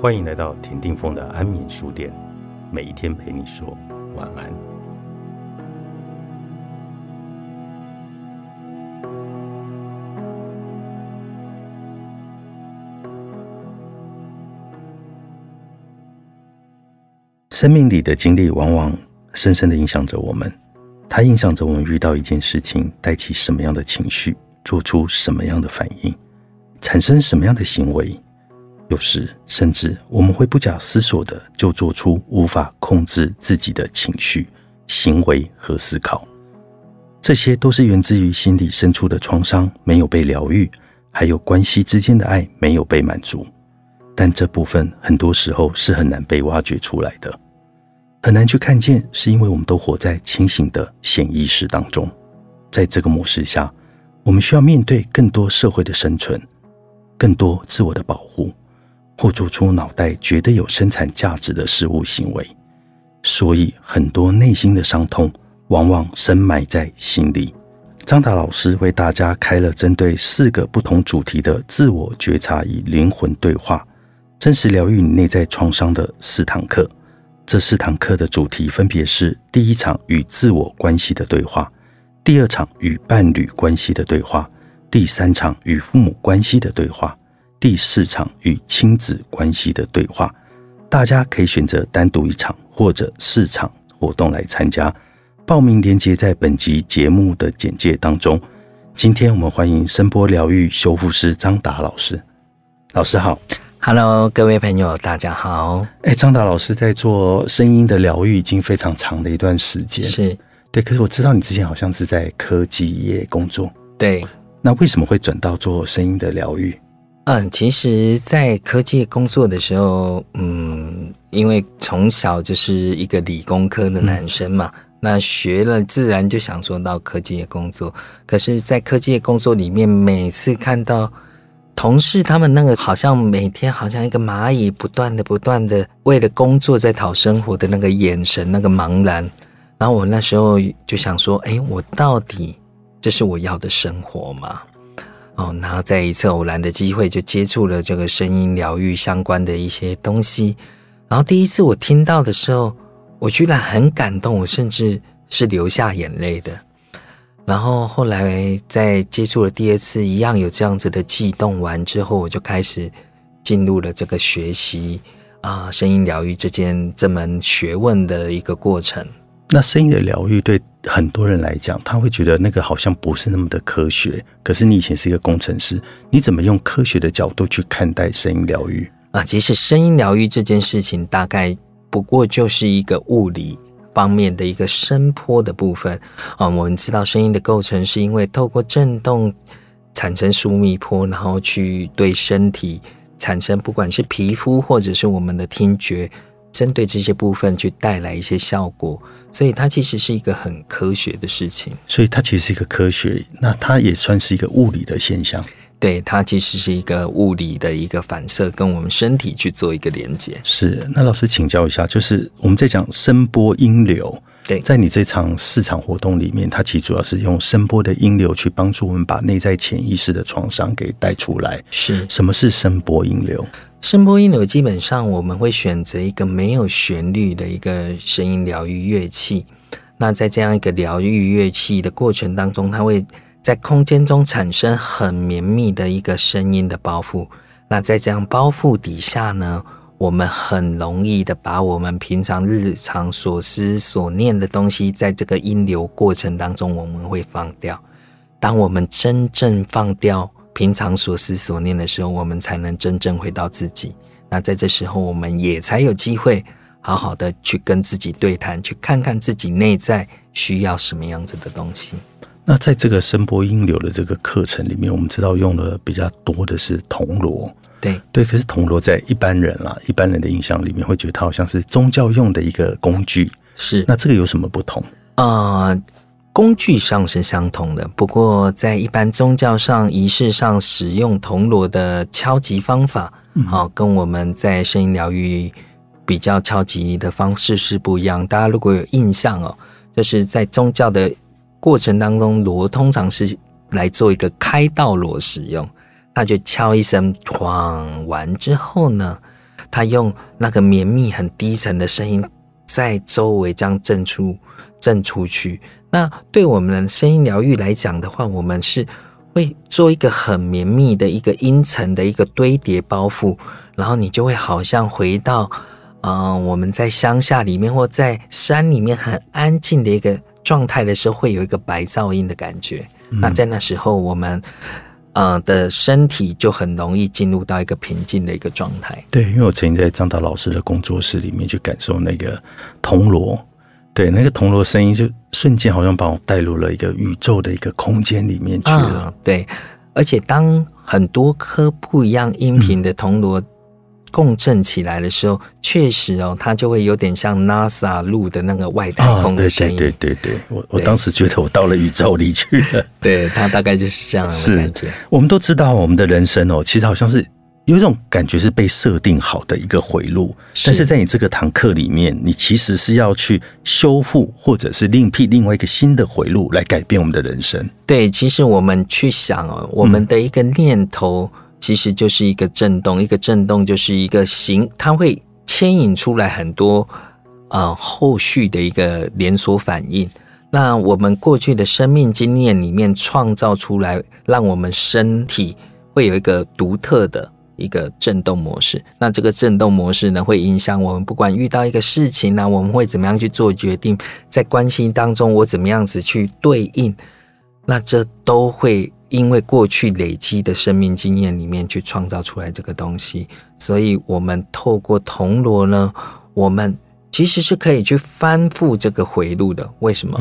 欢迎来到田定峰的安眠书店，每一天陪你说晚安。生命里的经历往往深深的影响着我们，它影响着我们遇到一件事情带起什么样的情绪，做出什么样的反应，产生什么样的行为。有时甚至我们会不假思索的就做出无法控制自己的情绪、行为和思考，这些都是源自于心理深处的创伤没有被疗愈，还有关系之间的爱没有被满足。但这部分很多时候是很难被挖掘出来的，很难去看见，是因为我们都活在清醒的潜意识当中，在这个模式下，我们需要面对更多社会的生存，更多自我的保护。或做出脑袋觉得有生产价值的事物行为，所以很多内心的伤痛往往深埋在心里。张达老师为大家开了针对四个不同主题的自我觉察与灵魂对话，真实疗愈你内在创伤的四堂课。这四堂课的主题分别是：第一场与自我关系的对话，第二场与伴侣关系的对话，第三场与父母关系的对话。第四场与亲子关系的对话，大家可以选择单独一场或者四场活动来参加。报名链接在本集节目的简介当中。今天我们欢迎声波疗愈修复师张达老师。老师好，Hello，各位朋友，大家好。哎，张达老师在做声音的疗愈已经非常长的一段时间，是对。可是我知道你之前好像是在科技业工作，对。那为什么会转到做声音的疗愈？嗯，其实，在科技工作的时候，嗯，因为从小就是一个理工科的男生嘛，那学了自然就想说到科技业工作。可是，在科技业工作里面，每次看到同事他们那个好像每天好像一个蚂蚁，不断的、不断的为了工作在讨生活的那个眼神，那个茫然，然后我那时候就想说，哎，我到底这是我要的生活吗？哦，然后在一次偶然的机会，就接触了这个声音疗愈相关的一些东西。然后第一次我听到的时候，我居然很感动，我甚至是流下眼泪的。然后后来在接触了第二次，一样有这样子的悸动完之后，我就开始进入了这个学习啊，声音疗愈这件这门学问的一个过程。那声音的疗愈对很多人来讲，他会觉得那个好像不是那么的科学。可是你以前是一个工程师，你怎么用科学的角度去看待声音疗愈啊？其实声音疗愈这件事情，大概不过就是一个物理方面的一个声波的部分啊。我们知道声音的构成是因为透过振动产生疏密波，然后去对身体产生不管是皮肤或者是我们的听觉。针对这些部分去带来一些效果，所以它其实是一个很科学的事情。所以它其实是一个科学，那它也算是一个物理的现象。对，它其实是一个物理的一个反射，跟我们身体去做一个连接。是，那老师请教一下，就是我们在讲声波音流。对，在你这场市场活动里面，它其实主要是用声波的音流去帮助我们把内在潜意识的创伤给带出来。是，什么是声波音流？声波音流基本上我们会选择一个没有旋律的一个声音疗愈乐器。那在这样一个疗愈乐器的过程当中，它会在空间中产生很绵密的一个声音的包袱。那在这样包袱底下呢，我们很容易的把我们平常日常所思所念的东西，在这个音流过程当中，我们会放掉。当我们真正放掉。平常所思所念的时候，我们才能真正回到自己。那在这时候，我们也才有机会好好的去跟自己对谈，去看看自己内在需要什么样子的东西。那在这个声波音流的这个课程里面，我们知道用的比较多的是铜锣。对对，可是铜锣在一般人啦，一般人的印象里面会觉得它好像是宗教用的一个工具。是，那这个有什么不同啊？工具上是相同的，不过在一般宗教上、仪式上使用铜锣的敲击方法，好，跟我们在声音疗愈比较敲击的方式是不一样。大家如果有印象哦，就是在宗教的过程当中，锣通常是来做一个开道锣使用，那就敲一声，哐完之后呢，他用那个绵密、很低沉的声音在周围这样震出、震出去。那对我们的声音疗愈来讲的话，我们是会做一个很绵密的一个音层的一个堆叠包覆，然后你就会好像回到嗯我们在乡下里面或在山里面很安静的一个状态的时候，会有一个白噪音的感觉。那在那时候，我们。呃的身体就很容易进入到一个平静的一个状态。对，因为我曾经在张达老师的工作室里面去感受那个铜锣，对，那个铜锣声音就瞬间好像把我带入了一个宇宙的一个空间里面去了。对，而且当很多颗不一样音频的铜锣。共振起来的时候，确实哦，它就会有点像 NASA 录的那个外太空的声音。对对对，我我当时觉得我到了宇宙里去了。对，它大概就是这样的感觉。我们都知道，我们的人生哦，其实好像是有一种感觉是被设定好的一个回路，但是在你这个堂课里面，你其实是要去修复，或者是另辟另外一个新的回路来改变我们的人生。对，其实我们去想哦，我们的一个念头。其实就是一个震动，一个震动就是一个行，它会牵引出来很多呃后续的一个连锁反应。那我们过去的生命经验里面创造出来，让我们身体会有一个独特的一个震动模式。那这个震动模式呢，会影响我们不管遇到一个事情呢，我们会怎么样去做决定，在关系当中我怎么样子去对应，那这都会。因为过去累积的生命经验里面去创造出来这个东西，所以我们透过铜锣呢，我们其实是可以去翻覆这个回路的。为什么？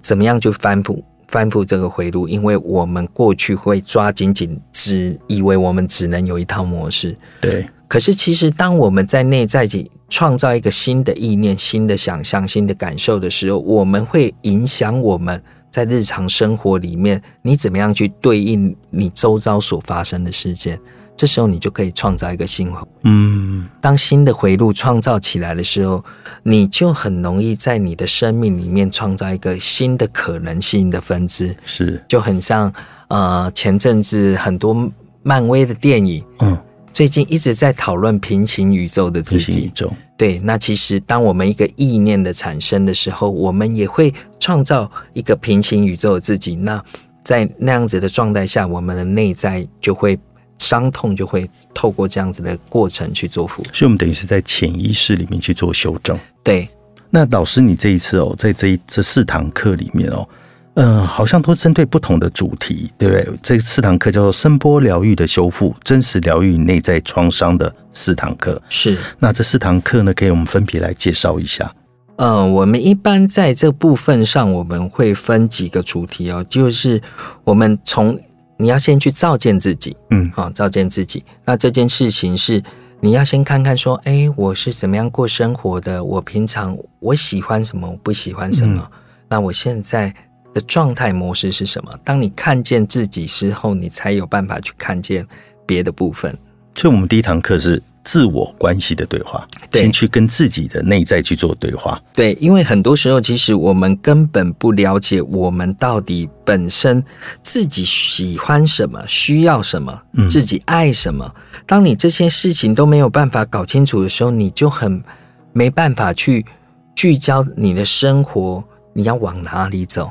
怎么样去翻覆翻覆这个回路？因为我们过去会抓紧紧，只以为我们只能有一套模式。对。可是其实当我们在内在去创造一个新的意念、新的想象、新的感受的时候，我们会影响我们。在日常生活里面，你怎么样去对应你周遭所发生的事件？这时候你就可以创造一个新回。嗯，当新的回路创造起来的时候，你就很容易在你的生命里面创造一个新的可能性的分支。是，就很像呃，前阵子很多漫威的电影，嗯，最近一直在讨论平行宇宙的自己。对，那其实当我们一个意念的产生的时候，我们也会创造一个平行宇宙的自己。那在那样子的状态下，我们的内在就会伤痛，就会透过这样子的过程去做复。所以，我们等于是在潜意识里面去做修正。对，那老师，你这一次哦，在这一这四堂课里面哦。嗯，好像都针对不同的主题，对不对？这四堂课叫做声波疗愈的修复、真实疗愈内在创伤的四堂课。是，那这四堂课呢，给我们分别来介绍一下。嗯，我们一般在这部分上，我们会分几个主题哦，就是我们从你要先去照见自己，嗯，好，照见自己。那这件事情是你要先看看说，哎，我是怎么样过生活的？我平常我喜欢什么？我不喜欢什么？那我现在。的状态模式是什么？当你看见自己之后，你才有办法去看见别的部分。所以，我们第一堂课是自我关系的对话，先去跟自己的内在去做对话。对，因为很多时候，其实我们根本不了解我们到底本身自己喜欢什么、需要什么、自己爱什么。当你这些事情都没有办法搞清楚的时候，你就很没办法去聚焦你的生活，你要往哪里走？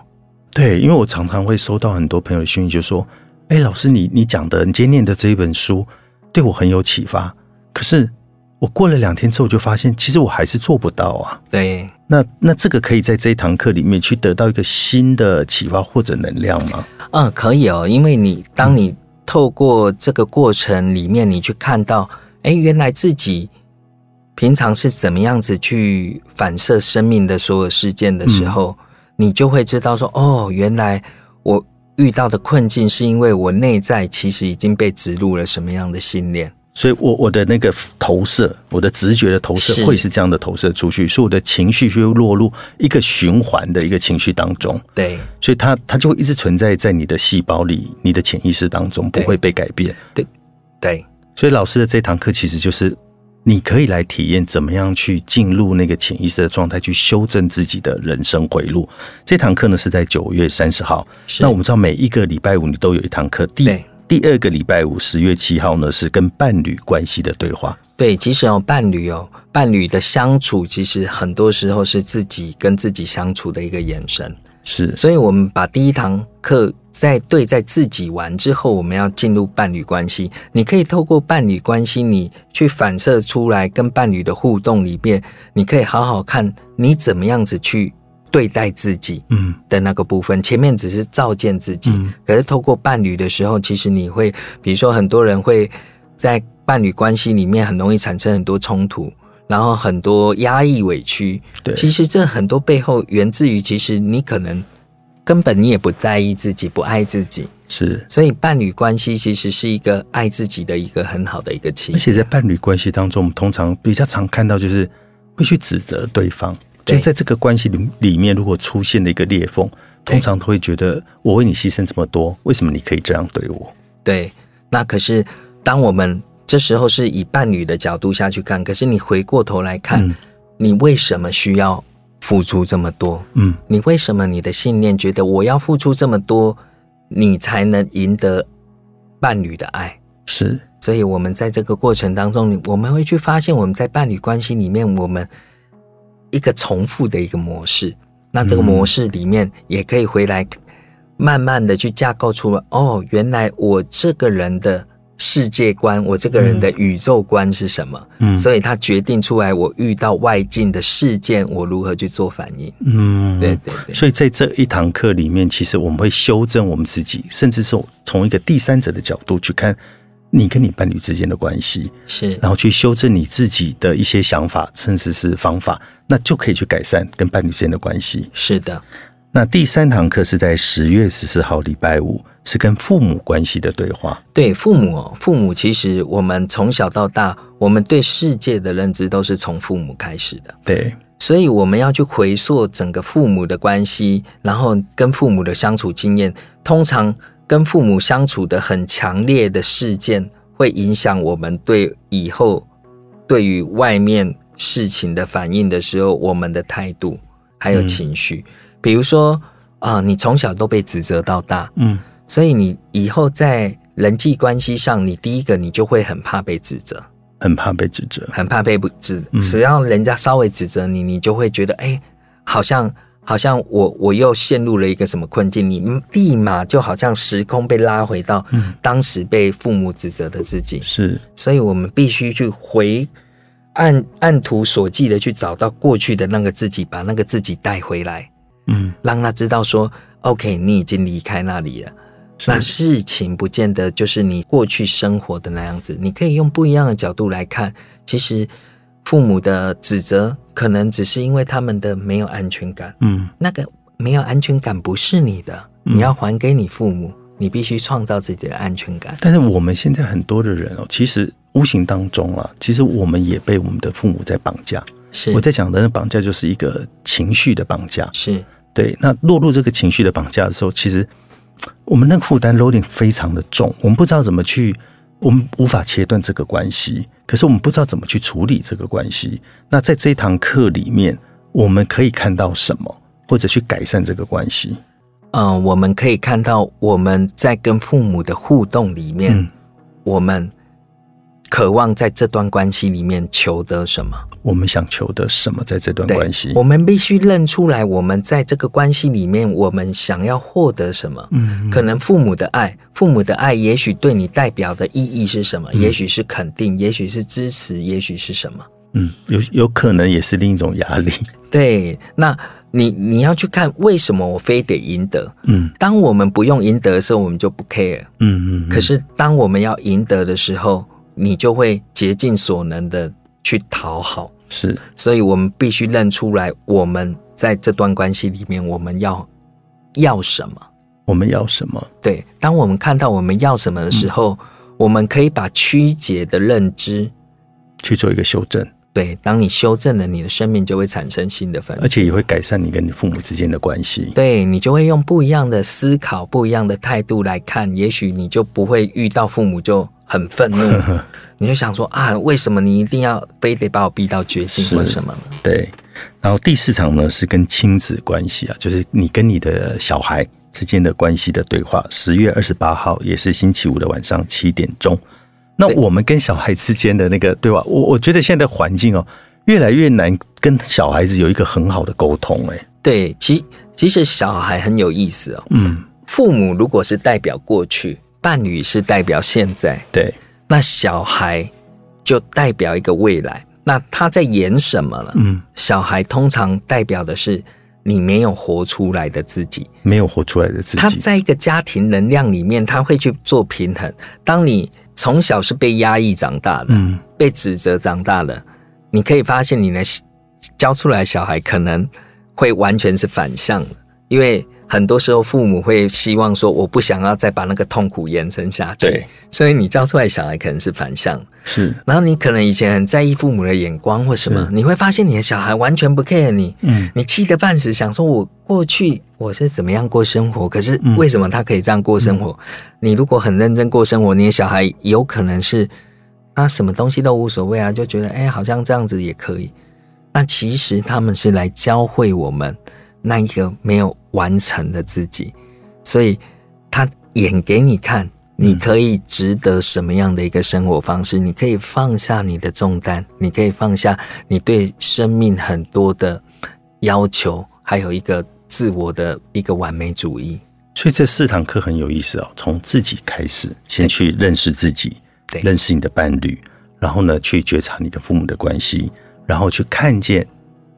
对，因为我常常会收到很多朋友的讯息，就说：“哎，老师，你你讲的，你今天念的这一本书，对我很有启发。可是我过了两天之后，就发现，其实我还是做不到啊。”对，那那这个可以在这一堂课里面去得到一个新的启发或者能量吗？嗯，可以哦，因为你当你透过这个过程里面，你去看到，哎，原来自己平常是怎么样子去反射生命的所有事件的时候。你就会知道说，哦，原来我遇到的困境是因为我内在其实已经被植入了什么样的信念，所以我我的那个投射，我的直觉的投射会是这样的投射出去，所以我的情绪就会落入一个循环的一个情绪当中。对，所以它它就会一直存在在你的细胞里，你的潜意识当中不会被改变。对，对，所以老师的这堂课其实就是。你可以来体验怎么样去进入那个潜意识的状态，去修正自己的人生回路。这堂课呢是在九月三十号。那我们知道每一个礼拜五你都有一堂课，第第二个礼拜五，十月七号呢，是跟伴侣关系的对话。对，其实哦，伴侣哦，伴侣的相处，其实很多时候是自己跟自己相处的一个眼神。是，所以我们把第一堂课在对在自己完之后，我们要进入伴侣关系。你可以透过伴侣关系，你去反射出来跟伴侣的互动里面，你可以好好看你怎么样子去对待自己，嗯的那个部分。前面只是照见自己，可是透过伴侣的时候，其实你会，比如说很多人会在伴侣关系里面很容易产生很多冲突。然后很多压抑委屈，对，其实这很多背后源自于，其实你可能根本你也不在意自己，不爱自己，是。所以伴侣关系其实是一个爱自己的一个很好的一个契机。而且在伴侣关系当中，我们通常比较常看到就是会去指责对方，就在这个关系里里面，如果出现了一个裂缝，通常都会觉得我为你牺牲这么多，为什么你可以这样对我？对，那可是当我们。这时候是以伴侣的角度下去看，可是你回过头来看，你为什么需要付出这么多？嗯，你为什么你的信念觉得我要付出这么多，你才能赢得伴侣的爱？是，所以我们在这个过程当中，我们会去发现我们在伴侣关系里面，我们一个重复的一个模式。那这个模式里面也可以回来慢慢的去架构出来。哦，原来我这个人的。世界观，我这个人的宇宙观是什么？嗯，所以他决定出来，我遇到外境的事件，我如何去做反应？嗯，对对对。所以在这一堂课里面，其实我们会修正我们自己，甚至是从一个第三者的角度去看你跟你伴侣之间的关系，是，然后去修正你自己的一些想法，甚至是方法，那就可以去改善跟伴侣之间的关系。是的。那第三堂课是在十月十四号礼拜五，是跟父母关系的对话。对父母，父母其实我们从小到大，我们对世界的认知都是从父母开始的。对，所以我们要去回溯整个父母的关系，然后跟父母的相处经验。通常跟父母相处的很强烈的事件，会影响我们对以后对于外面事情的反应的时候，我们的态度还有情绪。比如说啊，你从小都被指责到大，嗯，所以你以后在人际关系上，你第一个你就会很怕被指责，很怕被指责，很怕被不指，只要人家稍微指责你，你就会觉得，哎，好像好像我我又陷入了一个什么困境，你立马就好像时空被拉回到当时被父母指责的自己，是，所以我们必须去回按按图索骥的去找到过去的那个自己，把那个自己带回来。嗯，让他知道说，OK，你已经离开那里了。那事情不见得就是你过去生活的那样子，你可以用不一样的角度来看。其实父母的指责，可能只是因为他们的没有安全感。嗯，那个没有安全感不是你的，你要还给你父母，你必须创造自己的安全感。但是我们现在很多的人哦，其实无形当中啊，其实我们也被我们的父母在绑架。是我在讲的那绑架，就是一个情绪的绑架。是。对，那落入这个情绪的绑架的时候，其实我们那个负担 loading 非常的重，我们不知道怎么去，我们无法切断这个关系，可是我们不知道怎么去处理这个关系。那在这堂课里面，我们可以看到什么，或者去改善这个关系？嗯，我们可以看到我们在跟父母的互动里面，我们渴望在这段关系里面求得什么？我们想求得什么，在这段关系，我们必须认出来，我们在这个关系里面，我们想要获得什么？嗯，可能父母的爱，父母的爱，也许对你代表的意义是什么？也许是肯定，也许是支持，也许是什么？嗯，有有可能也是另一种压力。对，那你你要去看，为什么我非得赢得？嗯，当我们不用赢得的时候，我们就不 care。嗯嗯。可是当我们要赢得的时候，你就会竭尽所能的。去讨好是，所以我们必须认出来，我们在这段关系里面，我们要要什么？我们要什么？对，当我们看到我们要什么的时候，我们可以把曲解的认知去做一个修正。对，当你修正了，你的生命就会产生新的分，而且也会改善你跟你父母之间的关系。对你就会用不一样的思考、不一样的态度来看，也许你就不会遇到父母就。很愤怒，你就想说啊，为什么你一定要非得把我逼到绝境？为什么呢？对。然后第四场呢是跟亲子关系啊，就是你跟你的小孩之间的关系的对话。十月二十八号也是星期五的晚上七点钟。那我们跟小孩之间的那个对话，我我觉得现在的环境哦，越来越难跟小孩子有一个很好的沟通。哎，对，其其实小孩很有意思哦。嗯，父母如果是代表过去，伴侣是代表现在，对，那小孩就代表一个未来。那他在演什么了？嗯，小孩通常代表的是你没有活出来的自己，没有活出来的自己。他在一个家庭能量里面，他会去做平衡。当你从小是被压抑长大的，嗯，被指责长大的，你可以发现你的教出来小孩可能会完全是反向的，因为很多时候父母会希望说，我不想要再把那个痛苦延伸下去，对，所以你教出来小孩可能是反向，是，然后你可能以前很在意父母的眼光或什么，你会发现你的小孩完全不 care 你，嗯，你气得半死，想说我过去。我是怎么样过生活？可是为什么他可以这样过生活？你如果很认真过生活，你的小孩有可能是他什么东西都无所谓啊，就觉得哎，好像这样子也可以。那其实他们是来教会我们那一个没有完成的自己，所以他演给你看，你可以值得什么样的一个生活方式？你可以放下你的重担，你可以放下你对生命很多的要求，还有一个。自我的一个完美主义，所以这四堂课很有意思哦。从自己开始，先去认识自己，对，认识你的伴侣，然后呢，去觉察你的父母的关系，然后去看见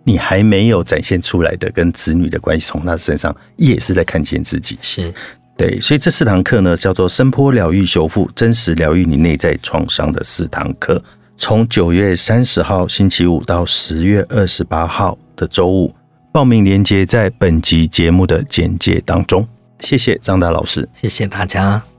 你还没有展现出来的跟子女的关系，从他身上也是在看见自己。是对，所以这四堂课呢，叫做声波疗愈修复，真实疗愈你内在创伤的四堂课，从九月三十号星期五到十月二十八号的周五。报名链接在本集节目的简介当中。谢谢张达老师，谢谢大家。